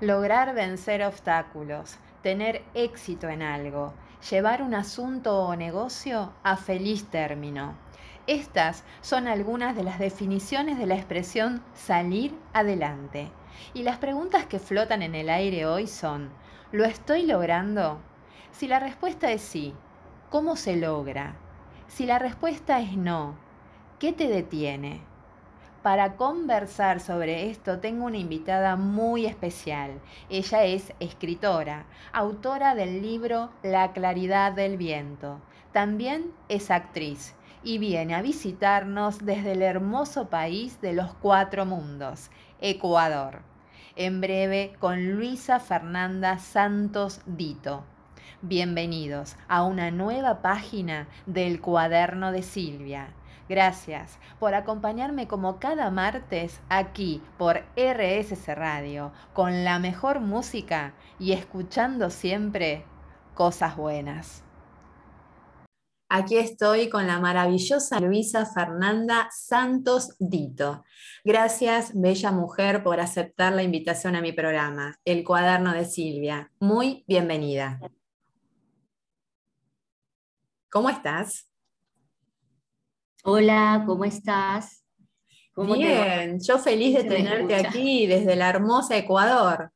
lograr vencer obstáculos, tener éxito en algo, llevar un asunto o negocio a feliz término. Estas son algunas de las definiciones de la expresión salir adelante. Y las preguntas que flotan en el aire hoy son, ¿lo estoy logrando? Si la respuesta es sí, ¿cómo se logra? Si la respuesta es no, ¿qué te detiene? Para conversar sobre esto tengo una invitada muy especial. Ella es escritora, autora del libro La claridad del viento. También es actriz y viene a visitarnos desde el hermoso país de los cuatro mundos, Ecuador. En breve con Luisa Fernanda Santos Dito. Bienvenidos a una nueva página del cuaderno de Silvia Gracias por acompañarme como cada martes aquí por RSC Radio con la mejor música y escuchando siempre cosas buenas. Aquí estoy con la maravillosa Luisa Fernanda Santos Dito. Gracias, bella mujer, por aceptar la invitación a mi programa, El cuaderno de Silvia. Muy bienvenida. ¿Cómo estás? Hola, ¿cómo estás? Bien, yo feliz de tenerte aquí desde la hermosa Ecuador.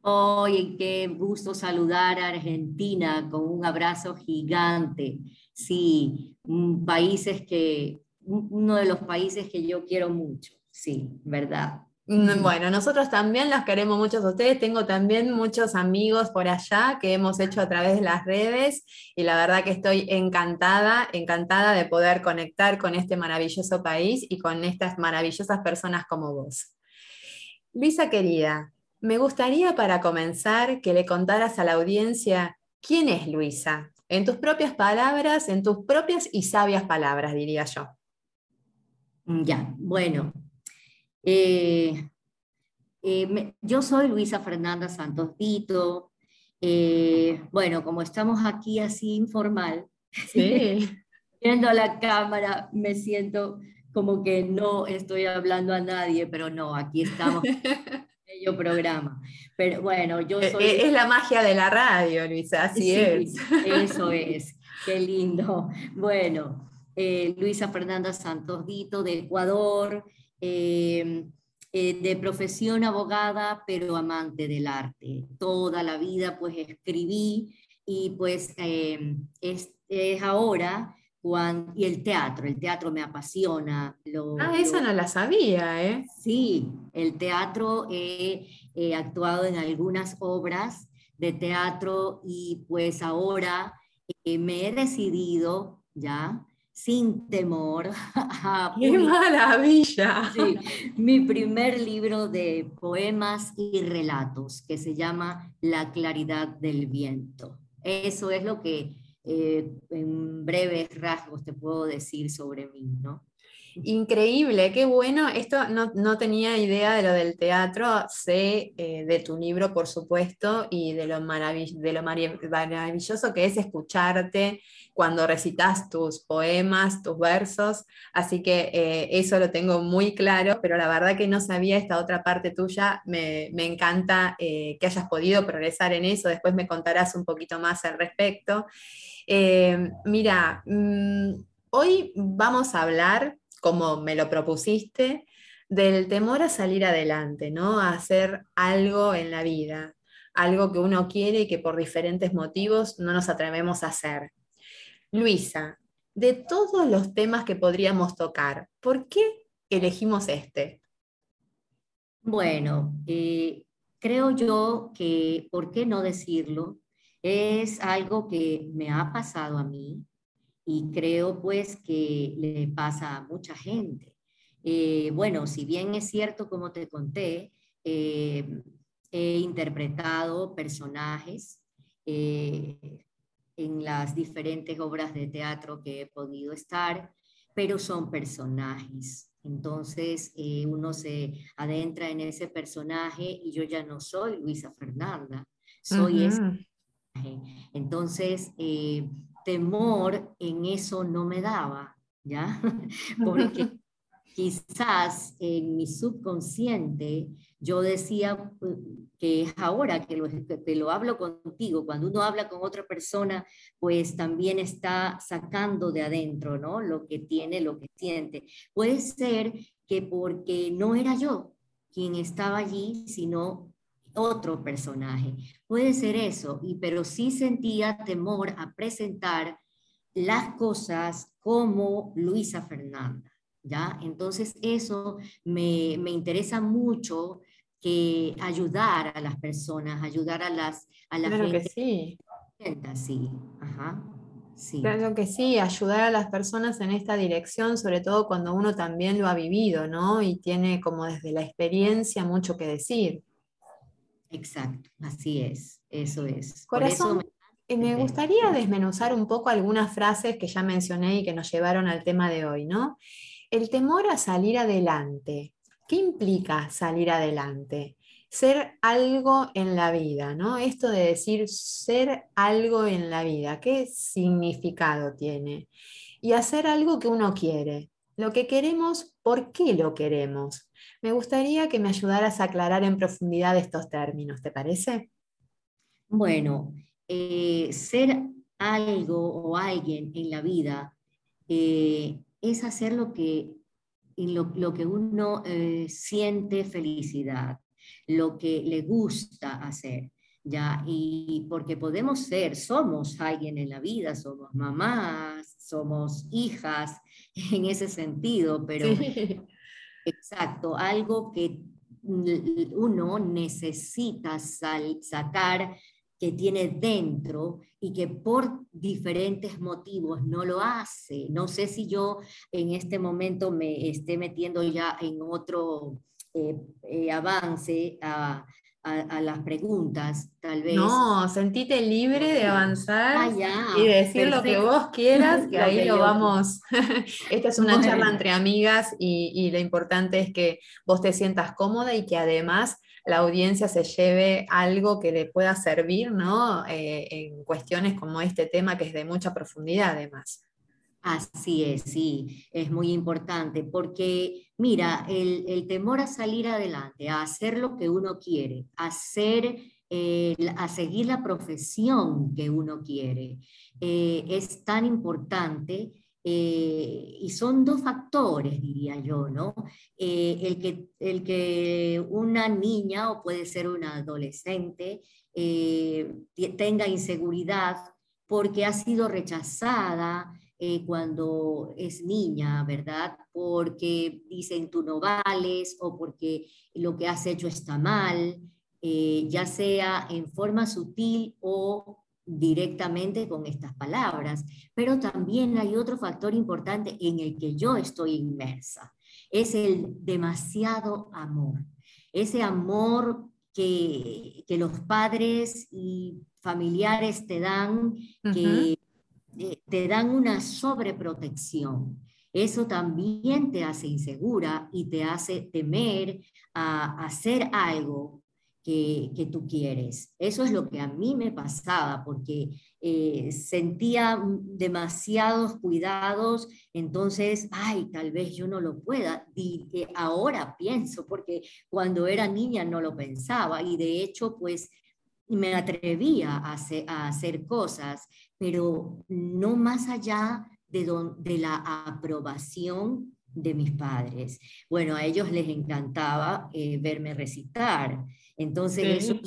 Oye, qué gusto saludar a Argentina con un abrazo gigante. Sí, países que, uno de los países que yo quiero mucho, sí, verdad. Mm, bueno, nosotros también los queremos mucho a ustedes. Tengo también muchos amigos por allá que hemos hecho a través de las redes y la verdad que estoy encantada, encantada de poder conectar con este maravilloso país y con estas maravillosas personas como vos. Luisa querida, me gustaría para comenzar que le contaras a la audiencia quién es Luisa, en tus propias palabras, en tus propias y sabias palabras, diría yo. Ya, bueno, eh, eh, yo soy Luisa Fernanda Santos Dito. Eh, bueno, como estamos aquí así informal, viendo la cámara, me siento como que no estoy hablando a nadie, pero no, aquí estamos en el programa. Pero bueno, yo soy... Es la magia de la radio, Luisa, así es. Eso es, qué lindo. Bueno, Luisa Fernanda Santos Dito de Ecuador, Em, eh, de profesión abogada, pero amante del arte. Toda la vida pues escribí y pues em, es, ahora cuando, y el teatro, el teatro me apasiona. ah, esa no la sabía, ¿eh? Sí, el teatro he actuado en algunas obras de teatro y pues ahora eh, me he decidido ya sin temor. ¡Qué maravilla! mi primer libro de poemas y relatos que se llama La claridad del viento. Eso es lo que eh, en breves rasgos te puedo decir sobre mí, ¿no? Increíble, qué bueno. Esto no, tenía idea de lo del teatro, sé eh, de tu libro, por supuesto, y de lo, maravilloso que es escucharte cuando recitas tus poemas, tus versos. Así que eh, eso lo tengo muy claro, pero la verdad que no sabía esta otra parte tuya. Me, encanta eh, que hayas podido progresar en eso. Después me contarás un poquito más al respecto. mira, mm, hoy vamos a hablar como me lo propusiste, del temor a salir adelante, ¿no? A hacer algo en la vida, algo que uno quiere y que por diferentes motivos no nos atrevemos a hacer. Luisa, de todos los temas que podríamos tocar, ¿por qué elegimos este? Bueno, eh, creo yo que, ¿por qué no decirlo? Es algo que me ha pasado a mí, y creo pues que le pasa a mucha gente. Eh, bueno, si bien es cierto, como te conté, eh, he interpretado personajes eh, en las diferentes obras de teatro que he podido estar, pero son personajes. Entonces uno se adentra en ese personaje y yo ya no soy Luisa Fernanda, soy ese personaje. Entonces, temor en eso no me daba, ¿ya? Porque quizás en mi subconsciente yo decía que es ahora que lo, que lo hablo contigo, cuando uno habla con otra persona, pues también está sacando de adentro, ¿no? Lo que tiene, lo que siente. Puede ser que porque no era yo quien estaba allí, sino otro personaje. Puede ser eso, y, pero sí sentía temor a presentar las cosas como Luisa Fernanda. ¿Ya? Entonces eso me, me interesa mucho que ayudar a las personas, ayudar a las a la claro que sí. Sí, ajá. Sí. Claro que sí, ayudar a las personas en esta dirección, sobre todo cuando uno también lo ha vivido, ¿no? Y tiene como desde la experiencia mucho que decir. Exacto, así es, eso es. Corazón, me... me gustaría desmenuzar un poco algunas frases que ya mencioné y que nos llevaron al tema de hoy, ¿no? El temor a salir adelante. ¿Qué implica salir adelante? Ser algo en la vida, ¿no? Esto de decir ser algo en la vida, ¿qué significado tiene? Y hacer algo que uno quiere. Lo que queremos, ¿por qué lo queremos? Me gustaría que me ayudaras a aclarar en profundidad estos términos, ¿te parece? Bueno, eh, ser algo o alguien en la vida eh, es hacer lo que, lo, que uno eh, siente felicidad, lo que le gusta hacer. ¿ya? Y porque podemos ser, somos alguien en la vida, somos mamás, somos hijas en ese sentido, pero exacto, algo que uno necesita sacar que tiene dentro y que por diferentes motivos no lo hace. No sé si yo en este momento me esté metiendo ya en otro eh, eh, avance a, a, las preguntas, tal vez. No, sentite libre de avanzar ah, y decir lo que vos quieras, que ahí lo vamos. Esta es una charla entre amigas y, y, lo importante es que vos te sientas cómoda y que además la audiencia se lleve algo que le pueda servir, ¿no? Eh, en cuestiones como este tema que es de mucha profundidad además. Así es, sí, es muy importante, porque mira, el, temor a salir adelante, a hacer lo que uno quiere, a, hacer, eh, a seguir la profesión que uno quiere, eh, es tan importante eh, y son dos factores, diría yo, ¿no? el, que, el que una niña o puede ser una adolescente tenga inseguridad porque ha sido rechazada, eh, cuando es niña, ¿verdad? Porque dicen tú no vales o porque lo que has hecho está mal, eh, ya sea en forma sutil o directamente con estas palabras. Pero también hay otro factor importante en el que yo estoy inmersa. Es el demasiado amor. Ese amor que, que los padres y familiares te dan, eh, te dan una sobreprotección. Eso también te hace insegura y te hace temer a hacer algo que, tú quieres. Eso es lo que a mí me pasaba, porque eh, sentía demasiados cuidados, entonces, ay, tal vez yo no lo pueda. Y eh, ahora pienso, porque cuando era niña no lo pensaba y de hecho, pues me atrevía a hacer, cosas, pero no más allá de, de la aprobación de mis padres. Bueno, a ellos les encantaba eh, verme recitar, entonces eso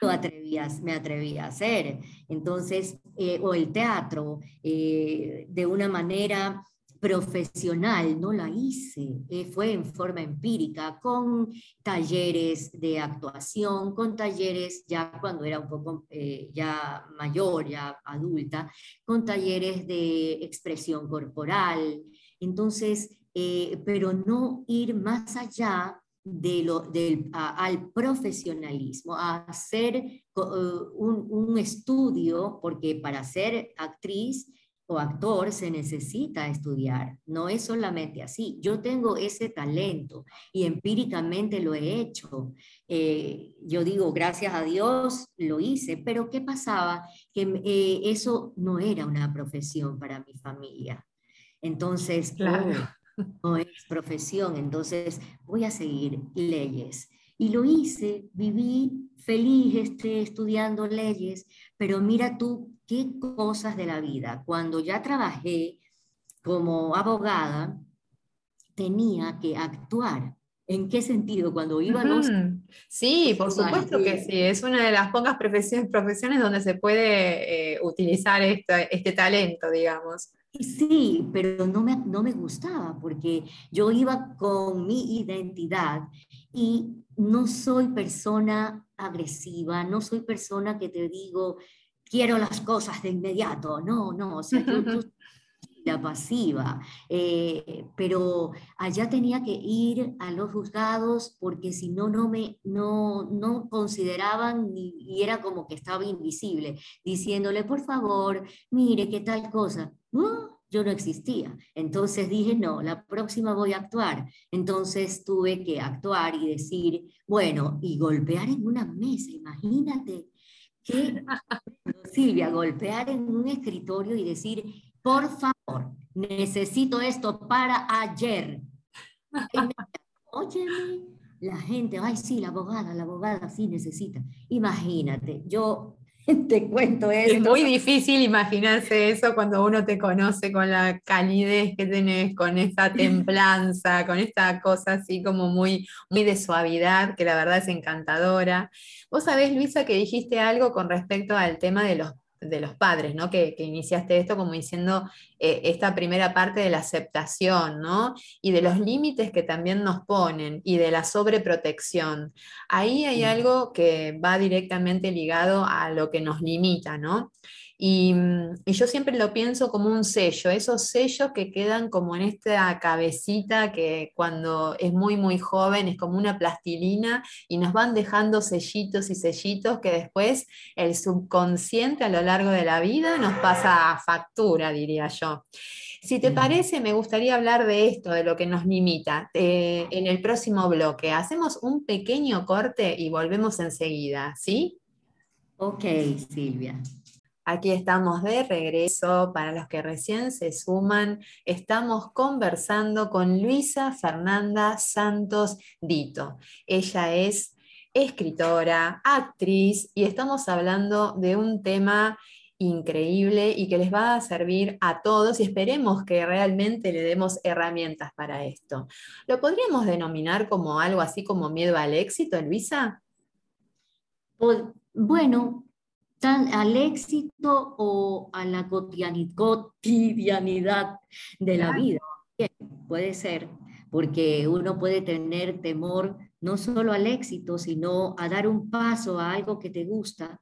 lo me atrevía a hacer. Entonces, eh, o el teatro, eh, de una manera profesional no la hice, eh, fue en forma empírica, con talleres de actuación, con talleres ya cuando era un poco eh, ya mayor, ya adulta, con talleres de expresión corporal. Entonces, eh, pero no ir más allá de lo, del, al profesionalismo, a hacer un, un estudio, porque para ser actriz actor se necesita estudiar, no es solamente así. Yo tengo ese talento y empíricamente lo he hecho. Eh, yo digo, gracias a Dios lo hice, pero ¿qué pasaba? Que eh, eso no era una profesión para mi familia. Entonces, claro. Oh, no es profesión, entonces voy a seguir leyes. Y lo hice, viví feliz este, estudiando leyes, pero mira tú qué cosas de la vida. Cuando ya trabajé como abogada, tenía que actuar. ¿En qué sentido? Cuando iba a los... Sí, por supuesto que sí. Es una de las pocas profesiones, profesiones donde se puede eh, utilizar este talento, digamos. Sí, pero no me, no me gustaba porque yo iba con mi identidad y no soy persona agresiva, no soy persona que te digo, quiero las cosas de inmediato. No, no, o sea, yo, la pasiva, eh, pero allá tenía que ir a los juzgados porque si no, no me no, no consideraban ni, y era como que estaba invisible, diciéndole, por favor, mire qué tal cosa. yo no existía. Entonces dije, no, la próxima voy a actuar. Entonces tuve que actuar y decir, bueno, y golpear en una mesa, imagínate. Que, Silvia, golpear en un escritorio y decir, por favor, necesito esto para ayer. Óyeme, la gente, ay, sí, la abogada, la abogada sí necesita. Imagínate, yo te cuento esto. Es muy difícil imaginarse eso cuando uno te conoce con la calidez que tenés, con esta templanza, con esta cosa así como muy, muy de suavidad, que la verdad es encantadora. Vos sabés, Luisa, que dijiste algo con respecto al tema de los de los padres, ¿no? Que, iniciaste esto como diciendo eh, esta primera parte de la aceptación, ¿no? Y de los límites que también nos ponen y de la sobreprotección. Ahí hay algo que va directamente ligado a lo que nos limita, ¿no? Mm, y, yo siempre lo pienso como un sello, esos sellos que quedan como en esta cabecita que cuando es muy, muy joven es como una plastilina y nos van dejando sellitos y sellitos que después el subconsciente a lo largo de la vida nos pasa a factura, diría yo. Si te parece, me gustaría hablar de esto, de lo que nos limita, eh, en el próximo bloque. Hacemos un pequeño corte y volvemos enseguida, ¿sí? Ok, Silvia. Aquí estamos de regreso. Para los que recién se suman, estamos conversando con Luisa Fernanda Santos Dito. Ella es escritora, actriz y estamos hablando de un tema increíble y que les va a servir a todos y esperemos que realmente le demos herramientas para esto. ¿Lo podríamos denominar como algo así como miedo al éxito, Luisa? Bueno, al éxito o a la cotidianidad de la vida. Puede ser, porque uno puede tener temor no solo al éxito, sino a dar un paso a algo que te gusta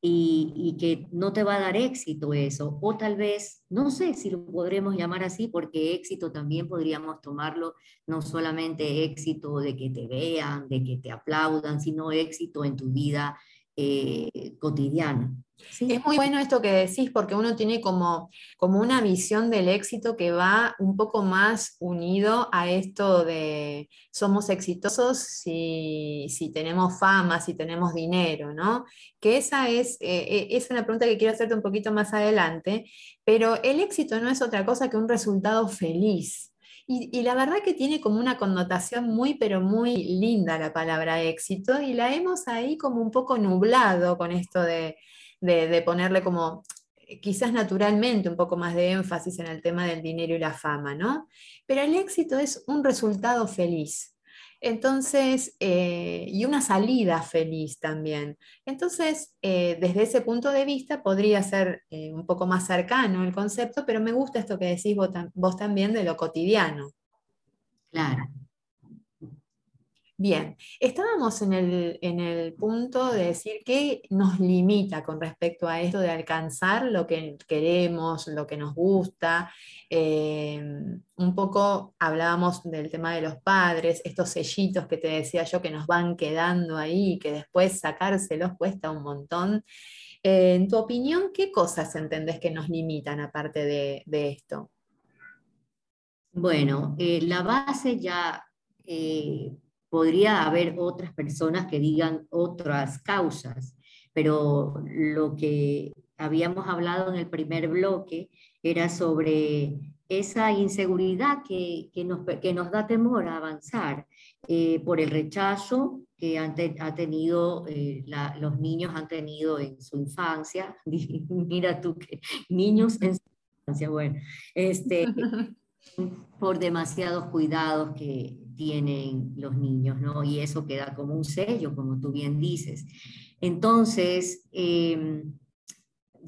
y, y, que no te va a dar éxito eso. O tal vez, no sé si lo podremos llamar así, porque éxito también podríamos tomarlo no solamente éxito de que te vean, de que te aplaudan, sino éxito en tu vida eh, cotidiana. Es muy bueno esto que decís porque uno tiene como, como una visión del éxito que va un poco más unido a esto de somos exitosos si, tenemos fama, si tenemos dinero, ¿no? Que esa es, eh, eh, es una pregunta que quiero hacerte un poquito más adelante, pero el éxito no es otra cosa que un resultado feliz. Y, la verdad que tiene como una connotación muy, pero muy linda la palabra éxito y la hemos ahí como un poco nublado con esto de, de, ponerle como eh, quizás naturalmente un poco más de énfasis en el tema del dinero y la fama, ¿no? Pero el éxito es un resultado feliz. Entonces, eh, y una salida feliz también. Entonces, eh, desde ese punto de vista podría ser eh, un poco más cercano el concepto, pero me gusta esto que decís vos también de lo cotidiano. Claro. Bien, estábamos en el, punto de decir qué nos limita con respecto a esto de alcanzar lo que queremos, lo que nos gusta. Eh, un poco hablábamos del tema de los padres, estos sellitos que te decía yo que nos van quedando ahí y que después sacárselos cuesta un montón. Eh, en tu opinión, ¿qué cosas entendés que nos limitan aparte de, esto? Bueno, eh, la base ya podría haber otras personas que digan otras causas, pero lo que habíamos hablado en el primer bloque era sobre esa inseguridad que, que, nos, que nos da temor a avanzar eh, por el rechazo que han ha tenido, eh, los niños han tenido en su infancia. Mira tú que niños en su infancia, bueno, este, por demasiados cuidados que tienen los niños, ¿no? Y eso queda como un sello, como tú bien dices. Entonces, eh,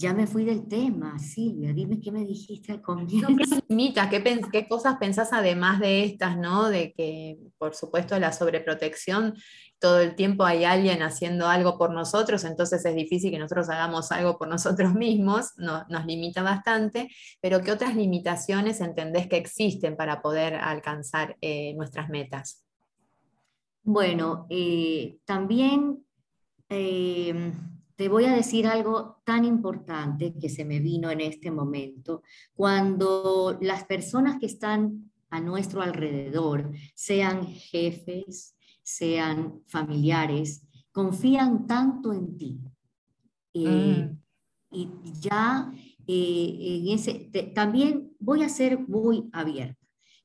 ya me fui del tema, Silvia, dime qué me dijiste al comienzo. ¿qué, ¿qué, cosas pensás además de estas, ¿no? De que, por supuesto, la sobreprotección, todo el tiempo hay alguien haciendo algo por nosotros, entonces es difícil que nosotros hagamos algo por nosotros mismos, no, nos limita bastante, pero ¿qué otras limitaciones entendés que existen para poder alcanzar eh, nuestras metas? Bueno, eh, también... Eh, te voy a decir algo tan importante que se me vino en este momento. Cuando las personas que están a nuestro alrededor, sean jefes, sean familiares, confían tanto en ti. Eh, mm. Y ya eh, en ese, también voy a ser muy abierta.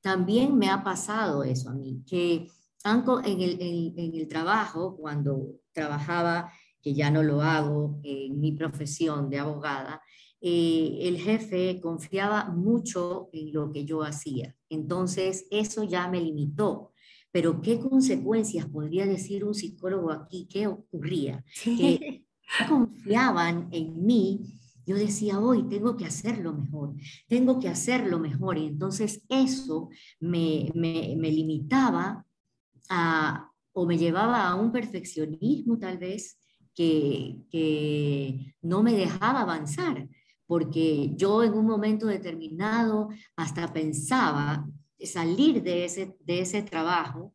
También me ha pasado eso a mí, que en el, en el trabajo, cuando trabajaba que ya no lo hago en mi profesión de abogada, eh, el jefe confiaba mucho en lo que yo hacía. Entonces, eso ya me limitó. Pero, ¿qué consecuencias podría decir un psicólogo aquí? ¿Qué ocurría? Que confiaban en mí. Yo decía, hoy tengo que hacerlo mejor, tengo que hacerlo mejor. Y entonces eso me, me, me limitaba a, o me llevaba a un perfeccionismo tal vez, que, no me dejaba avanzar, porque yo en un momento determinado hasta pensaba salir de ese, de ese trabajo,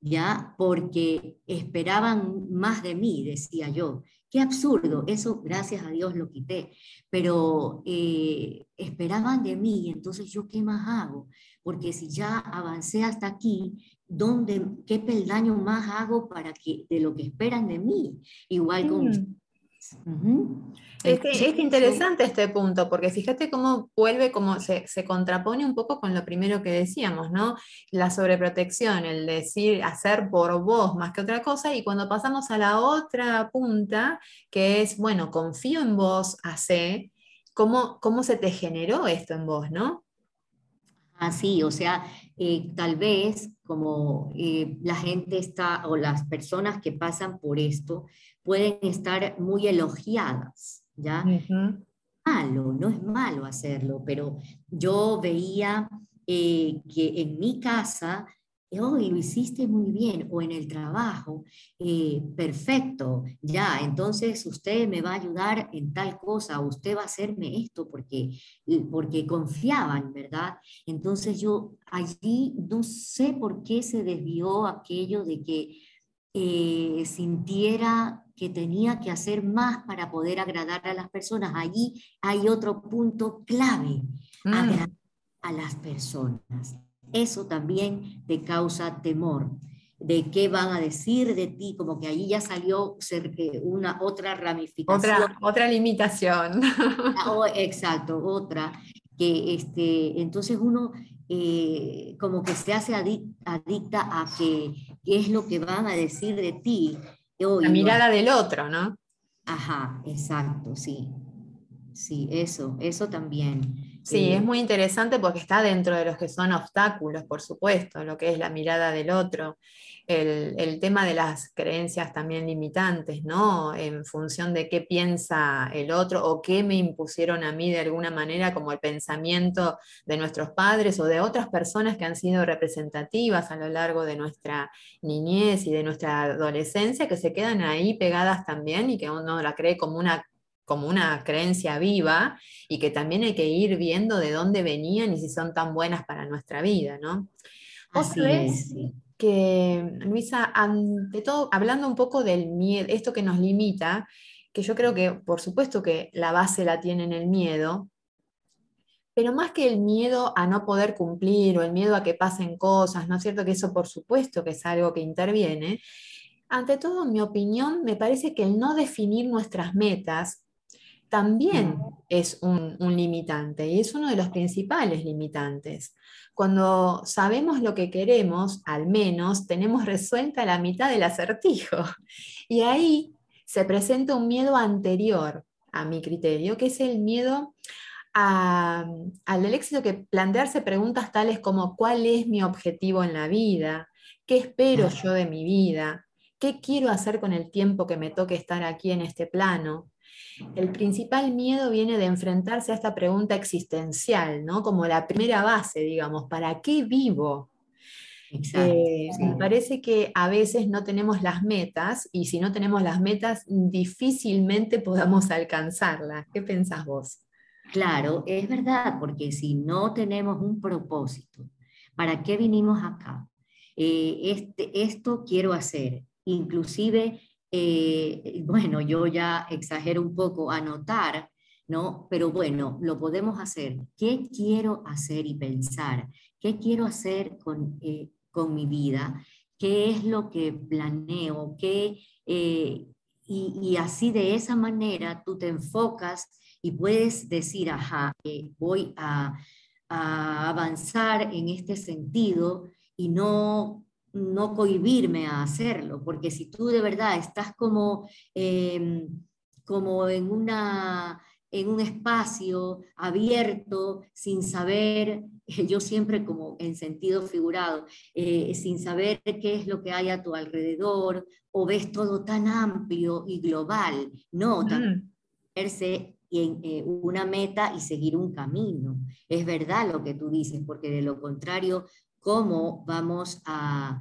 ya, porque esperaban más de mí, decía yo. Qué absurdo, eso gracias a Dios lo quité, pero eh, esperaban de mí, entonces yo qué más hago, porque si ya avancé hasta aquí, ¿dónde, qué peldaño más hago para que de lo que esperan de mí? Igual con... Es, es, interesante este punto, porque fíjate cómo vuelve, cómo se, se, contrapone un poco con lo primero que decíamos, ¿no? La sobreprotección, el decir, hacer por vos más que otra cosa, y cuando pasamos a la otra punta, que es, bueno, confío en vos, hace, ¿cómo, cómo se te generó esto en vos, ¿no? Así, o sea, eh, tal vez como eh, la gente está o las personas que pasan por esto pueden estar muy elogiadas, ¿ya? Malo, no es malo hacerlo, pero yo veía eh, que en mi casa hoy lo hiciste muy bien, o en el trabajo, eh, perfecto, ya, entonces usted me va a ayudar en tal cosa, usted va a hacerme esto porque, porque confiaban, ¿verdad? Entonces yo allí no sé por qué se desvió aquello de que eh, sintiera que tenía que hacer más para poder agradar a las personas. Allí hay otro punto clave, mm. agradar a las personas eso también te causa temor de qué van a decir de ti, como que ahí ya salió una otra ramificación. Otra, otra limitación. Exacto, otra, que este, entonces uno eh, como que se hace adicta a que, qué es lo que van a decir de ti. La mirada del otro, ¿no? Ajá, exacto, sí. Sí, eso, eso también. Sí, es muy interesante porque está dentro de los que son obstáculos, por supuesto, lo que es la mirada del otro, el, tema de las creencias también limitantes, ¿no? En función de qué piensa el otro o qué me impusieron a mí de alguna manera, como el pensamiento de nuestros padres o de otras personas que han sido representativas a lo largo de nuestra niñez y de nuestra adolescencia, que se quedan ahí pegadas también y que uno la cree como una como una creencia viva y que también hay que ir viendo de dónde venían y si son tan buenas para nuestra vida, ¿no? Así es. que, Luisa, ante todo, hablando un poco del miedo, esto que nos limita, que yo creo que por supuesto que la base la tiene en el miedo, pero más que el miedo a no poder cumplir o el miedo a que pasen cosas, ¿no es cierto? Que eso por supuesto que es algo que interviene. Ante todo, en mi opinión, me parece que el no definir nuestras metas también es un, limitante y es uno de los principales limitantes. Cuando sabemos lo que queremos, al menos tenemos resuelta la mitad del acertijo. Y ahí se presenta un miedo anterior a mi criterio, que es el miedo al éxito que plantearse preguntas tales como ¿cuál es mi objetivo en la vida? ¿Qué espero yo de mi vida? ¿Qué quiero hacer con el tiempo que me toque estar aquí en este plano? El principal miedo viene de enfrentarse a esta pregunta existencial, ¿no? Como la primera base, digamos, ¿para qué vivo? Eh, me parece que a veces no tenemos las metas y si no tenemos las metas difícilmente podamos alcanzarlas. ¿Qué pensás vos? Claro, es verdad, porque si no tenemos un propósito, ¿para qué vinimos acá? Eh, este, esto quiero hacer, inclusive eh, bueno, yo ya exagero un poco, anotar, ¿no? Pero bueno, lo podemos hacer. ¿Qué quiero hacer y pensar? ¿Qué quiero hacer con, eh, con mi vida? ¿Qué es lo que planeo? ¿Qué, eh, y, así de esa manera tú te enfocas y puedes decir, ajá, voy a avanzar en este sentido y no no cohibirme a hacerlo, porque si tú de verdad estás como, em, como en, una, en un espacio abierto, sin saber, yo siempre como en sentido figurado, eh, sin saber qué es lo que hay a tu alrededor, o ves todo tan amplio y global, no, mm. verse en eh, una meta y seguir un camino. Es verdad lo que tú dices, porque de lo contrario cómo vamos a,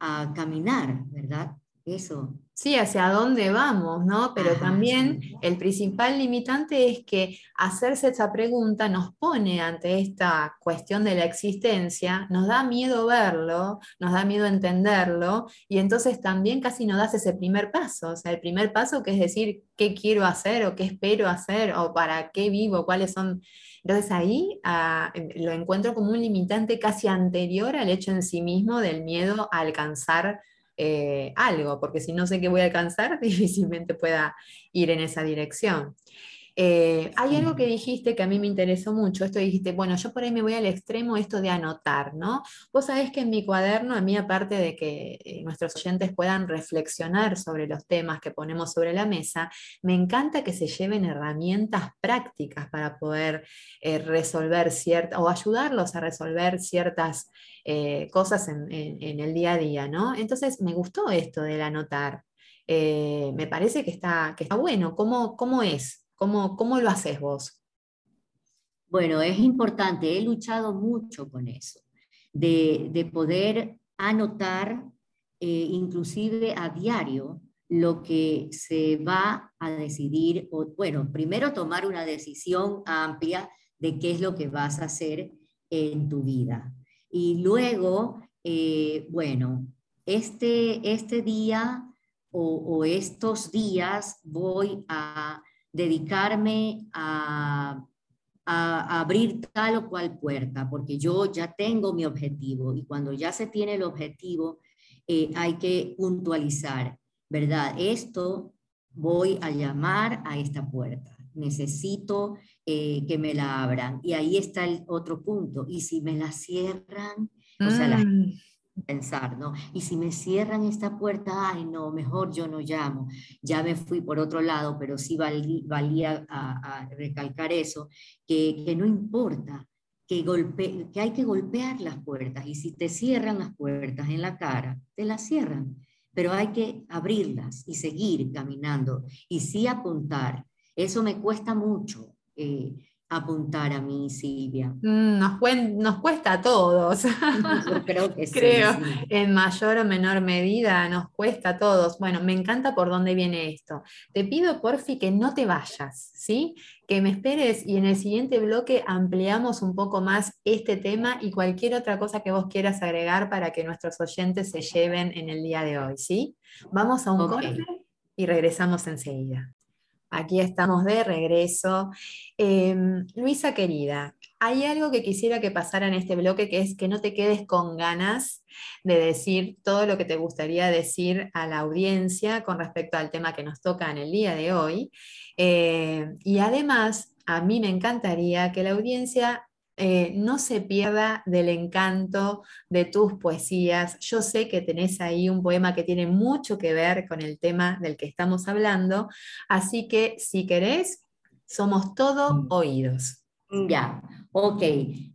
a caminar, ¿verdad? Eso. Sí, hacia dónde vamos, ¿no? Pero también el principal limitante es que hacerse esa pregunta nos pone ante esta cuestión de la existencia, nos da miedo verlo, nos da miedo entenderlo, y entonces también casi no das ese primer paso, o sea, el primer paso que es decir qué quiero hacer o qué espero hacer o para qué vivo, cuáles son entonces ahí ah, em, lo encuentro como un limitante casi anterior al hecho en sí mismo del miedo a alcanzar eh, algo, porque si no sé qué voy a alcanzar, difícilmente pueda ir en esa dirección. Eh, hay algo que dijiste que a mí me interesó mucho, esto dijiste, bueno, yo por ahí me voy al extremo esto de anotar, ¿no? Vos sabés que en mi cuaderno, a mí aparte de que eh, nuestros oyentes puedan reflexionar sobre los temas que ponemos sobre la mesa, me encanta que se lleven herramientas prácticas para poder eh, resolver ciertas, o ayudarlos a resolver ciertas cosas en, el día a día, ¿no? Entonces me gustó esto del anotar. me parece que está, que está bueno. ¿Cómo, ¿Cómo es? ¿Cómo, lo haces vos? Bueno, es importante, he luchado mucho con eso, de, poder anotar eh, inclusive a diario lo que se va a decidir, bueno, primero tomar una decisión amplia de qué es lo que vas a hacer en tu vida. Y luego, eh, bueno, este, este día o, estos días voy a dedicarme a, abrir tal o cual puerta, porque yo ya tengo mi objetivo y cuando ya se tiene el objetivo eh, hay que puntualizar, ¿verdad? Esto voy a llamar a esta puerta, necesito eh, que me la abran. Y ahí está el otro punto, y si me la cierran, mm pensar, ¿no? Y si me cierran esta puerta, ay, no, mejor yo no llamo. Ya me fui por otro lado, pero sí valía recalcar eso, que, que no importa, que, golpe, que hay que golpear las puertas y si te cierran las puertas en la cara, te las cierran, pero hay que abrirlas y seguir caminando y sí apuntar. Eso me cuesta mucho. Eh, apuntar a mí, Silvia? Mm, nos, nos cuesta a todos. creo que sí. Creo, en mayor o menor medida nos cuesta a todos. Bueno, me encanta por dónde viene esto. Te pido, porfi, que no te vayas, ¿sí? Que me esperes y en el siguiente bloque ampliamos un poco más este tema y cualquier otra cosa que vos quieras agregar para que nuestros oyentes se lleven en el día de hoy, ¿sí? Vamos a un corte y regresamos enseguida. Aquí estamos de regreso. Em, Luisa querida, hay algo que quisiera que pasara en este bloque, que es que no te quedes con ganas de decir todo lo que te gustaría decir a la audiencia con respecto al tema que nos toca en el día de hoy. Eh, y además, a mí me encantaría que la audiencia eh, no se pierda del encanto de tus poesías. Yo sé que tenés ahí un poema que tiene mucho que ver con el tema del que estamos hablando, así que si querés, somos todo mm. oídos. Ya, ok.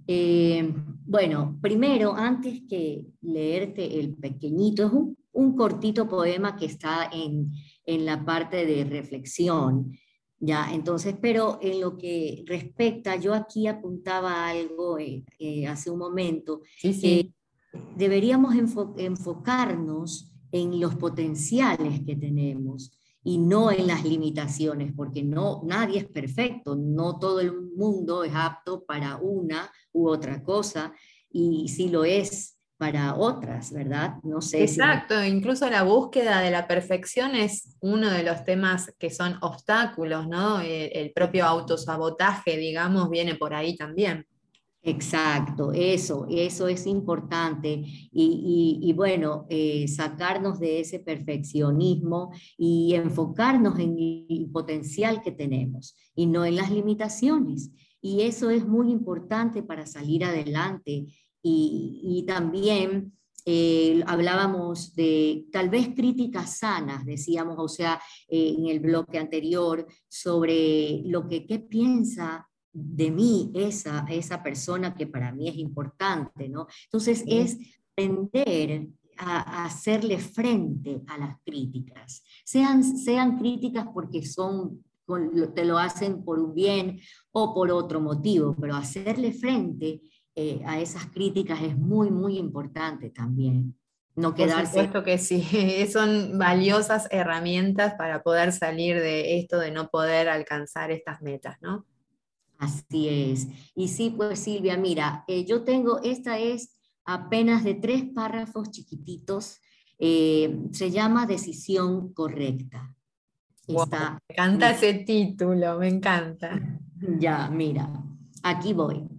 Eh, bueno, primero, antes que leerte el pequeñito, es un, cortito poema que está en, en la parte de reflexión. Ya, entonces, pero en lo que respecta, yo aquí apuntaba algo eh, eh, hace un momento, sí, deberíamos enfocarnos en los potenciales que tenemos y no en las limitaciones, porque no, nadie es perfecto, no todo el mundo es apto para una u otra cosa, y si lo es, para otras, ¿verdad? No sé. Exacto, incluso la búsqueda de la perfección es uno de los temas que son obstáculos, ¿no? El, propio autosabotaje, digamos, viene por ahí también. Exacto, eso, eso es importante. Y, bueno, eh, sacarnos de ese perfeccionismo y enfocarnos en el potencial que tenemos y no en las limitaciones. Y eso es muy importante para salir adelante y, también eh, hablábamos de tal vez críticas sanas, decíamos, o sea, eh, en el bloque anterior, sobre lo que qué piensa de mí esa, esa persona que para mí es importante, ¿no? Entonces es aprender a, hacerle frente a las críticas, sean, sean críticas porque son te lo hacen por un bien o por otro motivo, pero hacerle frente eh, a esas críticas es muy, muy importante también. No quedarse. Por supuesto que sí, son valiosas herramientas para poder salir de esto de no poder alcanzar estas metas, ¿no? Así es. Y sí, pues Silvia, mira, eh, yo tengo, esta es apenas de tres párrafos chiquititos, eh, se llama Decisión Correcta. me encanta ese título, me encanta. Ya, mira, aquí voy.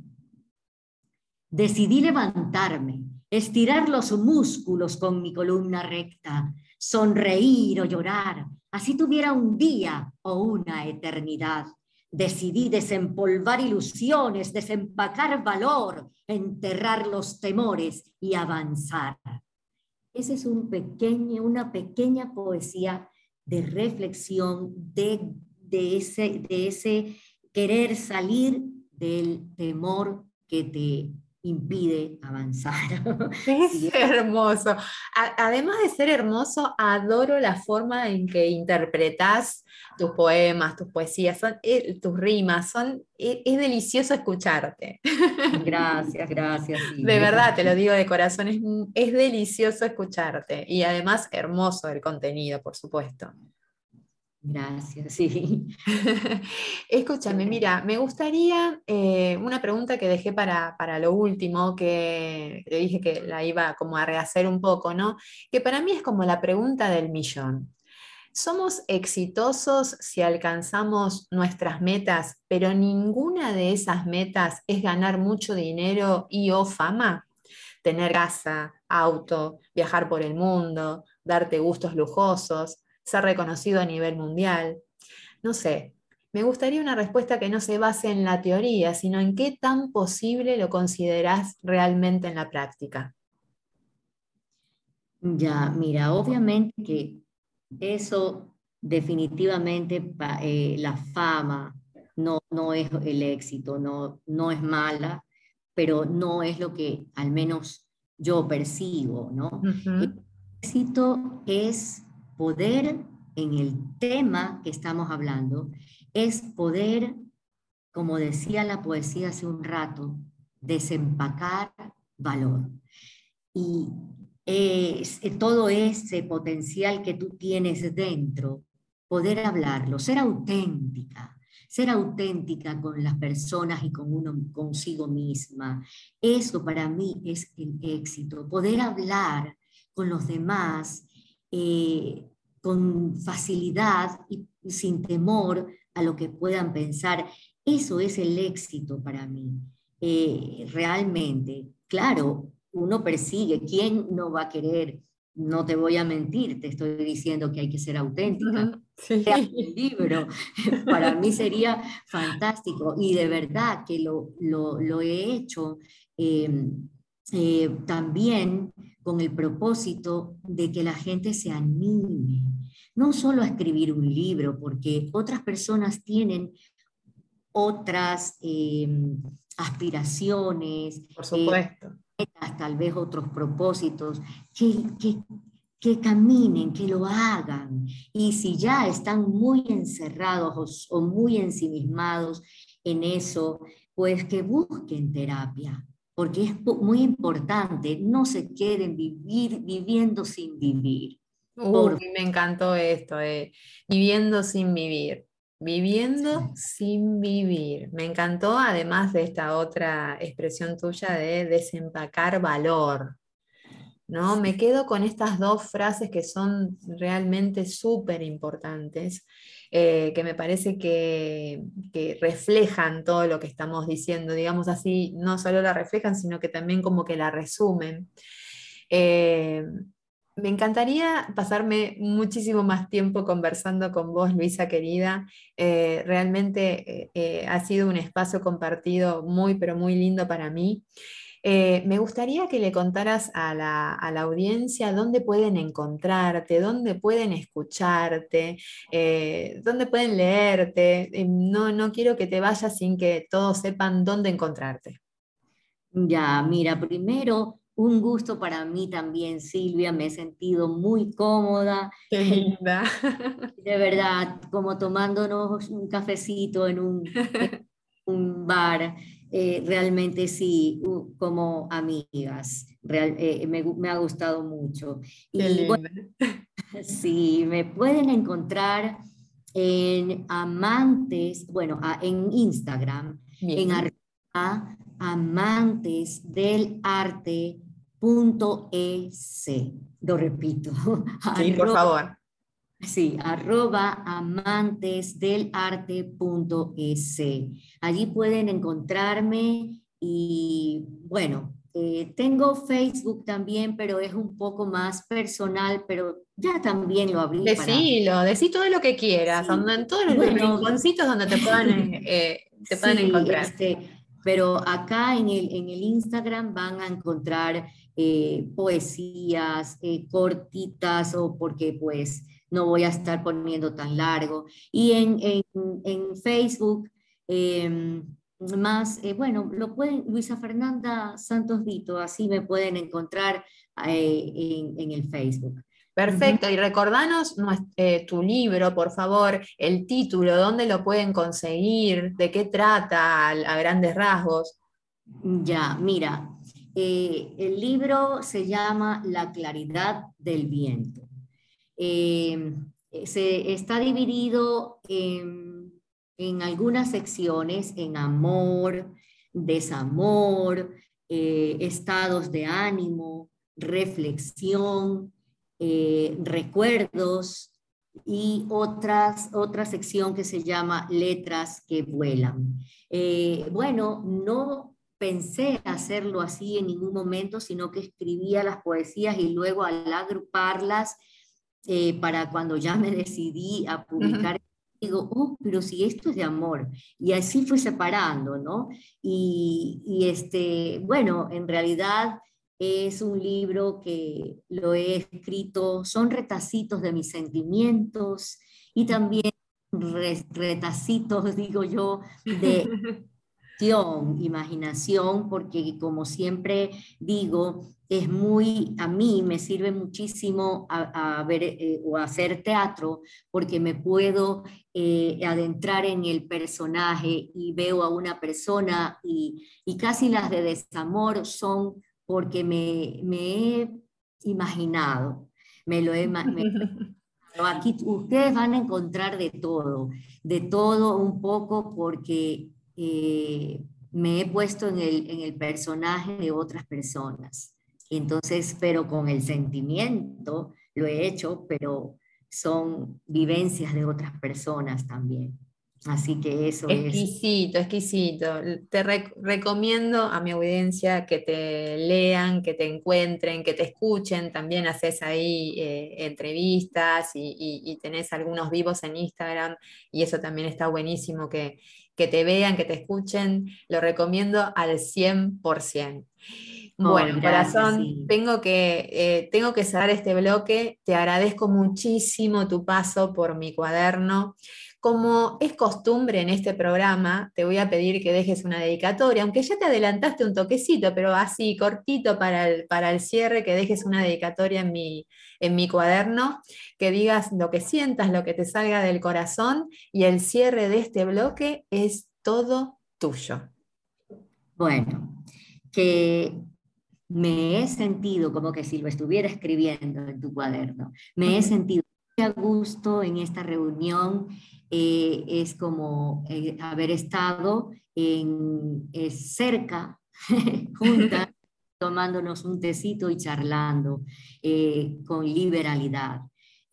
Decidí levantarme, estirar los músculos con mi columna recta, sonreír o llorar, así tuviera un día o una eternidad. Decidí desempolvar ilusiones, desempacar valor, enterrar los temores y avanzar. Esa es un pequeño, una pequeña poesía de reflexión de, ese querer salir del temor que te impide avanzar. Es hermoso. además de ser hermoso, adoro la forma en que interpretas tus poemas, tus poesías, son, eh, tus rimas, son, e, es, delicioso escucharte. Gracias, gracias. De verdad, te lo digo de corazón, es, es delicioso escucharte y además hermoso el contenido, por supuesto. Gracias, sí. Escúchame, mira, me gustaría eh, una pregunta que dejé para, lo último, que le dije que la iba como a rehacer un poco, ¿no? Que para mí es como la pregunta del millón. ¿Somos exitosos si alcanzamos nuestras metas, pero ninguna de esas metas es ganar mucho dinero y o fama? Tener casa, auto, viajar por el mundo, darte gustos lujosos ser reconocido a nivel mundial. No sé, me gustaría una respuesta que no se base en la teoría, sino en qué tan posible lo consideras realmente en la práctica. Ya, mira, obviamente que eso definitivamente eh, la fama no, no es el éxito, no, no es mala, pero no es lo que al menos yo percibo, ¿no? El éxito es poder en el tema que estamos hablando es poder, como decía la poesía hace un rato, desempacar valor. Y todo ese potencial que tú tienes dentro, poder hablarlo, ser auténtica, ser auténtica con las personas y con uno consigo misma. Eso para mí es el éxito, poder hablar con los demás eh, con facilidad y sin temor a lo que puedan pensar. Eso es el éxito para mí. Eh, realmente, claro, uno persigue, ¿quién no va a querer? No te voy a mentir, te estoy diciendo que hay que ser auténtica. Sí. El libro, para mí sería fantástico y de verdad que lo, lo, he hecho eh, eh, también con el propósito de que la gente se anime, no solo a escribir un libro, porque otras personas tienen otras eh, aspiraciones, por supuesto, tal vez otros propósitos, que, que, que, caminen, que lo hagan. Y si ya están muy encerrados o, o muy ensimismados en eso, pues que busquen terapia, porque es muy importante, no se queden vivir, viviendo sin vivir. me encantó esto, eh, viviendo sin vivir. Viviendo sin vivir. Me encantó, además de esta otra expresión tuya de desempacar valor. ¿no? Me quedo con estas dos frases que son realmente súper importantes, eh, que me parece que, reflejan todo lo que estamos diciendo, digamos así, no solo la reflejan, sino que también como que la resumen. Eh, me encantaría pasarme muchísimo más tiempo conversando con vos, Luisa querida. Eh, realmente ha sido un espacio compartido muy, pero muy lindo para mí. Eh, me gustaría que le contaras a la, audiencia dónde pueden encontrarte, dónde pueden escucharte, eh, dónde pueden leerte. Eh, no, no quiero que te vayas sin que todos sepan dónde encontrarte. Ya, mira, primero un gusto para mí también, Silvia. Me he sentido muy cómoda. Qué linda. De verdad, como tomándonos un cafecito en un, un bar. Eh, realmente sí, como amigas. Eh, me, ha gustado mucho. Y bueno, sí, me pueden encontrar en amantes, bueno, en Instagram, en amantes del arte Lo repito. Sí, por favor. Sí, arroba amantesdelarte.es. Allí pueden encontrarme y bueno, eh, tengo Facebook también, pero es un poco más personal, pero ya también lo abrí. Decilo, decí todo lo que quieras, en todos los rinconcitos donde te puedan, eh, te puedan encontrar. Este, pero acá en el, en el Instagram van a encontrar eh, poesías cortitas o porque pues no voy a estar poniendo tan largo. Y en, en, Facebook, em, más, eh, bueno, lo pueden, Luisa Fernanda Santos Vito, así me pueden encontrar eh, en, el Facebook. Perfecto, y recordanos eh, tu libro, por favor, el título, dónde lo pueden conseguir, de qué trata a, grandes rasgos. Ya, mira, el libro se llama La claridad del viento. Eh, se está dividido en, algunas secciones en amor, desamor, eh, estados de ánimo, reflexión, eh, recuerdos y otras, otra sección que se llama letras que vuelan. bueno, no pensé hacerlo así en ningún momento, sino que escribía las poesías y luego al agruparlas eh, para cuando ya me decidí a publicar, digo, oh, pero si esto es de amor. Y así fui separando, ¿no? Y, y este, bueno, en realidad es un libro que lo he escrito, son retacitos de mis sentimientos y también retacitos, digo yo, de imaginación, porque como siempre digo, es muy, a mí me sirve muchísimo a, ver eh, o hacer teatro porque me puedo eh, adentrar en el personaje y veo a una persona y, y casi las de desamor son porque me, me he imaginado, me lo he... aquí ustedes van a encontrar de todo, de todo un poco porque eh, me he puesto en el, en el personaje de otras personas. Entonces, pero con el sentimiento lo he hecho, pero son vivencias de otras personas también. Así que eso exquisito, es... Exquisito, exquisito. Te recomiendo a mi audiencia que te lean, que te encuentren, que te escuchen. También haces ahí eh, entrevistas y, tenés algunos vivos en Instagram y eso también está buenísimo que, que te vean, que te escuchen. Lo recomiendo al 100%. Bueno, corazón, tengo, que, eh, tengo que cerrar este bloque. Te agradezco muchísimo tu paso por mi cuaderno. Como es costumbre en este programa, te voy a pedir que dejes una dedicatoria, aunque ya te adelantaste un toquecito, pero así cortito para el, para el cierre, que dejes una dedicatoria en mi, en mi cuaderno, que digas lo que sientas, lo que te salga del corazón y el cierre de este bloque es todo tuyo. Bueno, que me he sentido como que si lo estuviera escribiendo en tu cuaderno, me he sentido muy a gusto en esta reunión, eh, es como eh, haber estado en, cerca, juntas, tomándonos un tecito y charlando eh, con liberalidad.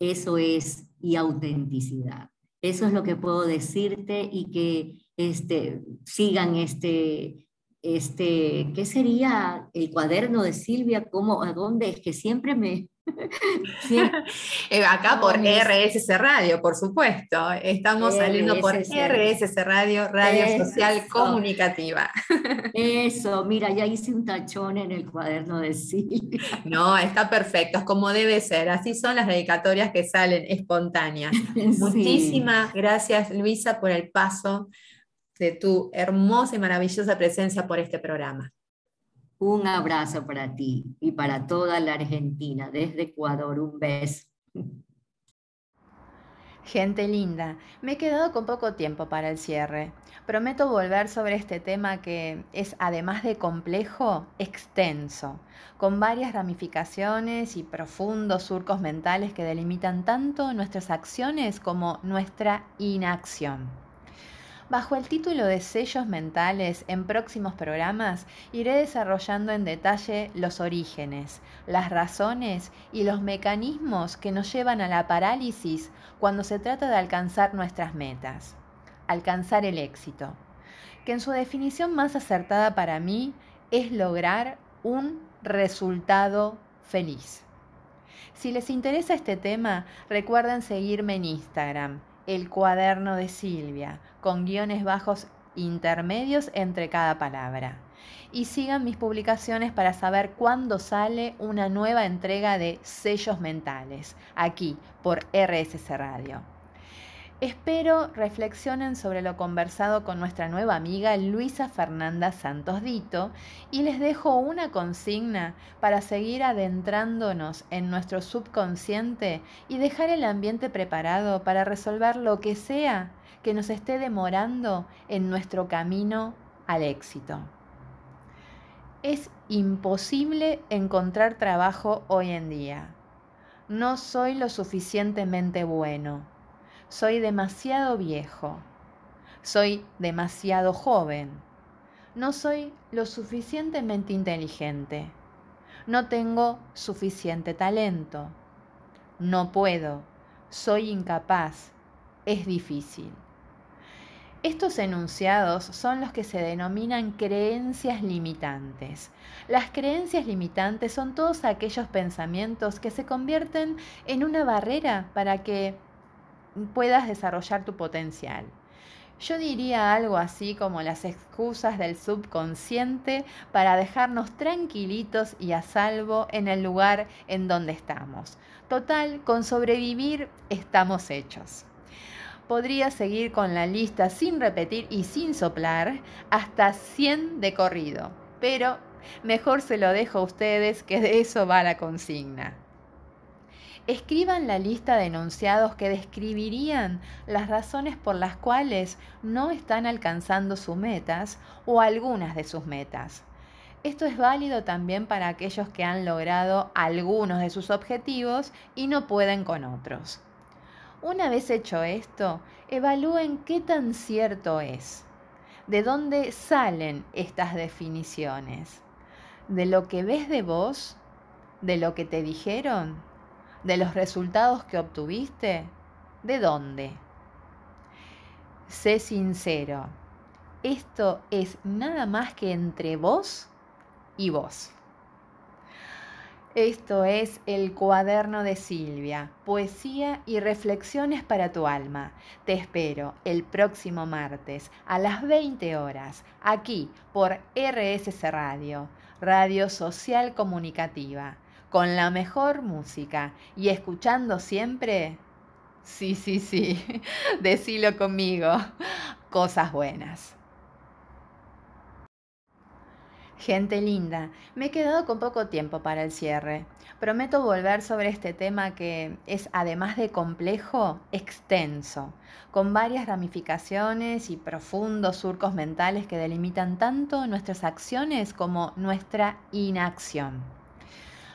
Eso es y autenticidad. Eso es lo que puedo decirte y que este, sigan este, este, ¿qué sería el cuaderno de Silvia? ¿Cómo, ¿A dónde? Es que siempre me... Eh, acá por RSC Radio, por supuesto. Estamos saliendo por RSC Radio, Radio Social Comunicativa. Eso, mira, ya hice un tachón en el cuaderno de Silvia. No, está perfecto, es como debe ser. Así son las dedicatorias que salen espontáneas. Muchísimas gracias, Luisa, por el paso de tu hermosa y maravillosa presencia por este programa. Un abrazo para ti y para toda la Argentina, desde Ecuador, un beso. Gente linda, me he quedado con poco tiempo para el cierre. Prometo volver sobre este tema que es, además de complejo, extenso, con varias ramificaciones y profundos surcos mentales que delimitan tanto nuestras acciones como nuestra inacción. Bajo el título de sellos mentales, en próximos programas iré desarrollando en detalle los orígenes, las razones y los mecanismos que nos llevan a la parálisis cuando se trata de alcanzar nuestras metas, alcanzar el éxito, que en su definición más acertada para mí es lograr un resultado feliz. Si les interesa este tema, recuerden seguirme en Instagram el cuaderno de Silvia, con guiones bajos intermedios entre cada palabra. Y sigan mis publicaciones para saber cuándo sale una nueva entrega de Sellos Mentales, aquí por RSC Radio. Espero reflexionen sobre lo conversado con nuestra nueva amiga Luisa Fernanda Santos Dito y les dejo una consigna para seguir adentrándonos en nuestro subconsciente y dejar el ambiente preparado para resolver lo que sea que nos esté demorando en nuestro camino al éxito. Es imposible encontrar trabajo hoy en día. No soy lo suficientemente bueno soy demasiado viejo. Soy demasiado joven. No soy lo suficientemente inteligente. No tengo suficiente talento. No puedo. Soy incapaz. Es difícil. Estos enunciados son los que se denominan creencias limitantes. Las creencias limitantes son todos aquellos pensamientos que se convierten en una barrera para que puedas desarrollar tu potencial. Yo diría algo así como las excusas del subconsciente para dejarnos tranquilitos y a salvo en el lugar en donde estamos. Total, con sobrevivir estamos hechos. Podría seguir con la lista sin repetir y sin soplar hasta 100 de corrido, pero mejor se lo dejo a ustedes que de eso va la consigna. Escriban la lista de enunciados que describirían las razones por las cuales no están alcanzando sus metas o algunas de sus metas. Esto es válido también para aquellos que han logrado algunos de sus objetivos y no pueden con otros. Una vez hecho esto, evalúen qué tan cierto es. ¿De dónde salen estas definiciones? ¿De lo que ves de vos? ¿De lo que te dijeron? ¿De los resultados que obtuviste? ¿De dónde? Sé sincero. Esto es nada más que entre vos y vos. Esto es el cuaderno de Silvia, poesía y reflexiones para tu alma. Te espero el próximo martes a las 20 horas, aquí por RSC Radio, Radio Social Comunicativa, con la mejor música y escuchando siempre... Sí, sí, sí, decilo conmigo, cosas buenas. Gente linda, me he quedado con poco tiempo para el cierre. Prometo volver sobre este tema que es, además de complejo, extenso, con varias ramificaciones y profundos surcos mentales que delimitan tanto nuestras acciones como nuestra inacción.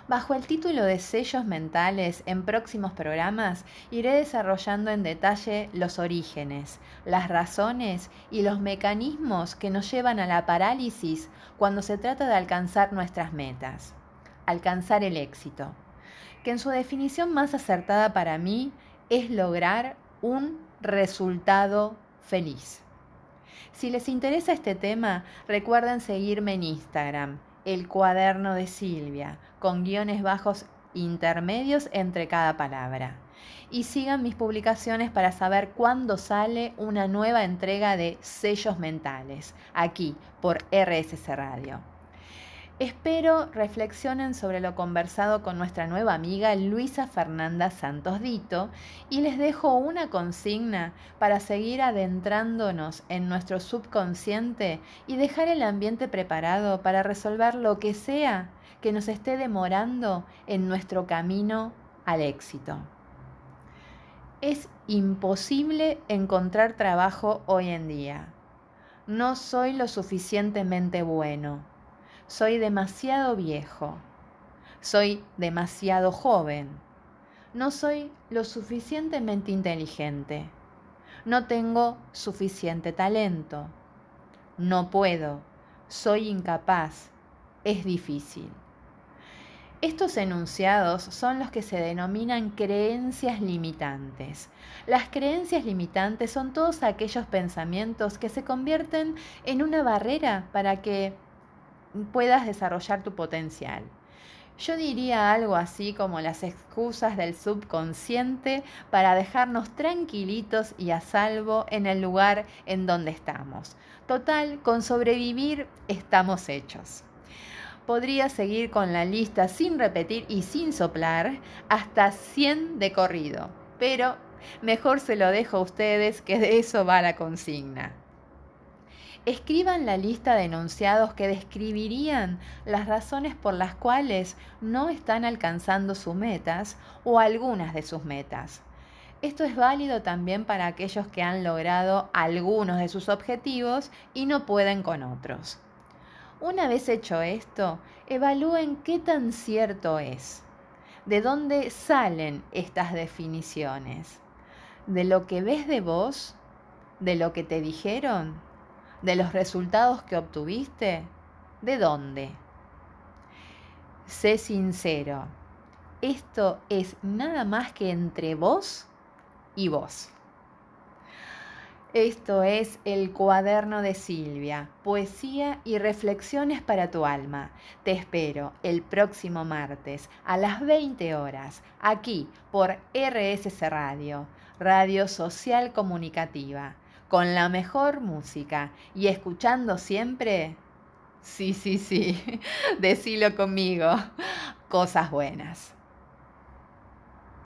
Bajo el título de sellos mentales, en próximos programas iré desarrollando en detalle los orígenes, las razones y los mecanismos que nos llevan a la parálisis cuando se trata de alcanzar nuestras metas, alcanzar el éxito, que en su definición más acertada para mí es lograr un resultado feliz. Si les interesa este tema, recuerden seguirme en Instagram el cuaderno de Silvia, con guiones bajos intermedios entre cada palabra. Y sigan mis publicaciones para saber cuándo sale una nueva entrega de sellos mentales, aquí por RSC Radio. Espero reflexionen sobre lo conversado con nuestra nueva amiga Luisa Fernanda Santos Dito y les dejo una consigna para seguir adentrándonos en nuestro subconsciente y dejar el ambiente preparado para resolver lo que sea que nos esté demorando en nuestro camino al éxito. Es imposible encontrar trabajo hoy en día. No soy lo suficientemente bueno soy demasiado viejo. Soy demasiado joven. No soy lo suficientemente inteligente. No tengo suficiente talento. No puedo. Soy incapaz. Es difícil. Estos enunciados son los que se denominan creencias limitantes. Las creencias limitantes son todos aquellos pensamientos que se convierten en una barrera para que puedas desarrollar tu potencial. Yo diría algo así como las excusas del subconsciente para dejarnos tranquilitos y a salvo en el lugar en donde estamos. Total, con sobrevivir estamos hechos. Podría seguir con la lista sin repetir y sin soplar hasta 100 de corrido, pero mejor se lo dejo a ustedes que de eso va la consigna. Escriban la lista de enunciados que describirían las razones por las cuales no están alcanzando sus metas o algunas de sus metas. Esto es válido también para aquellos que han logrado algunos de sus objetivos y no pueden con otros. Una vez hecho esto, evalúen qué tan cierto es. ¿De dónde salen estas definiciones? ¿De lo que ves de vos? ¿De lo que te dijeron? De los resultados que obtuviste? ¿De dónde? Sé sincero. Esto es nada más que entre vos y vos. Esto es el cuaderno de Silvia, poesía y reflexiones para tu alma. Te espero el próximo martes a las 20 horas, aquí por RSC Radio, Radio Social Comunicativa con la mejor música y escuchando siempre, sí, sí, sí, decilo conmigo, cosas buenas.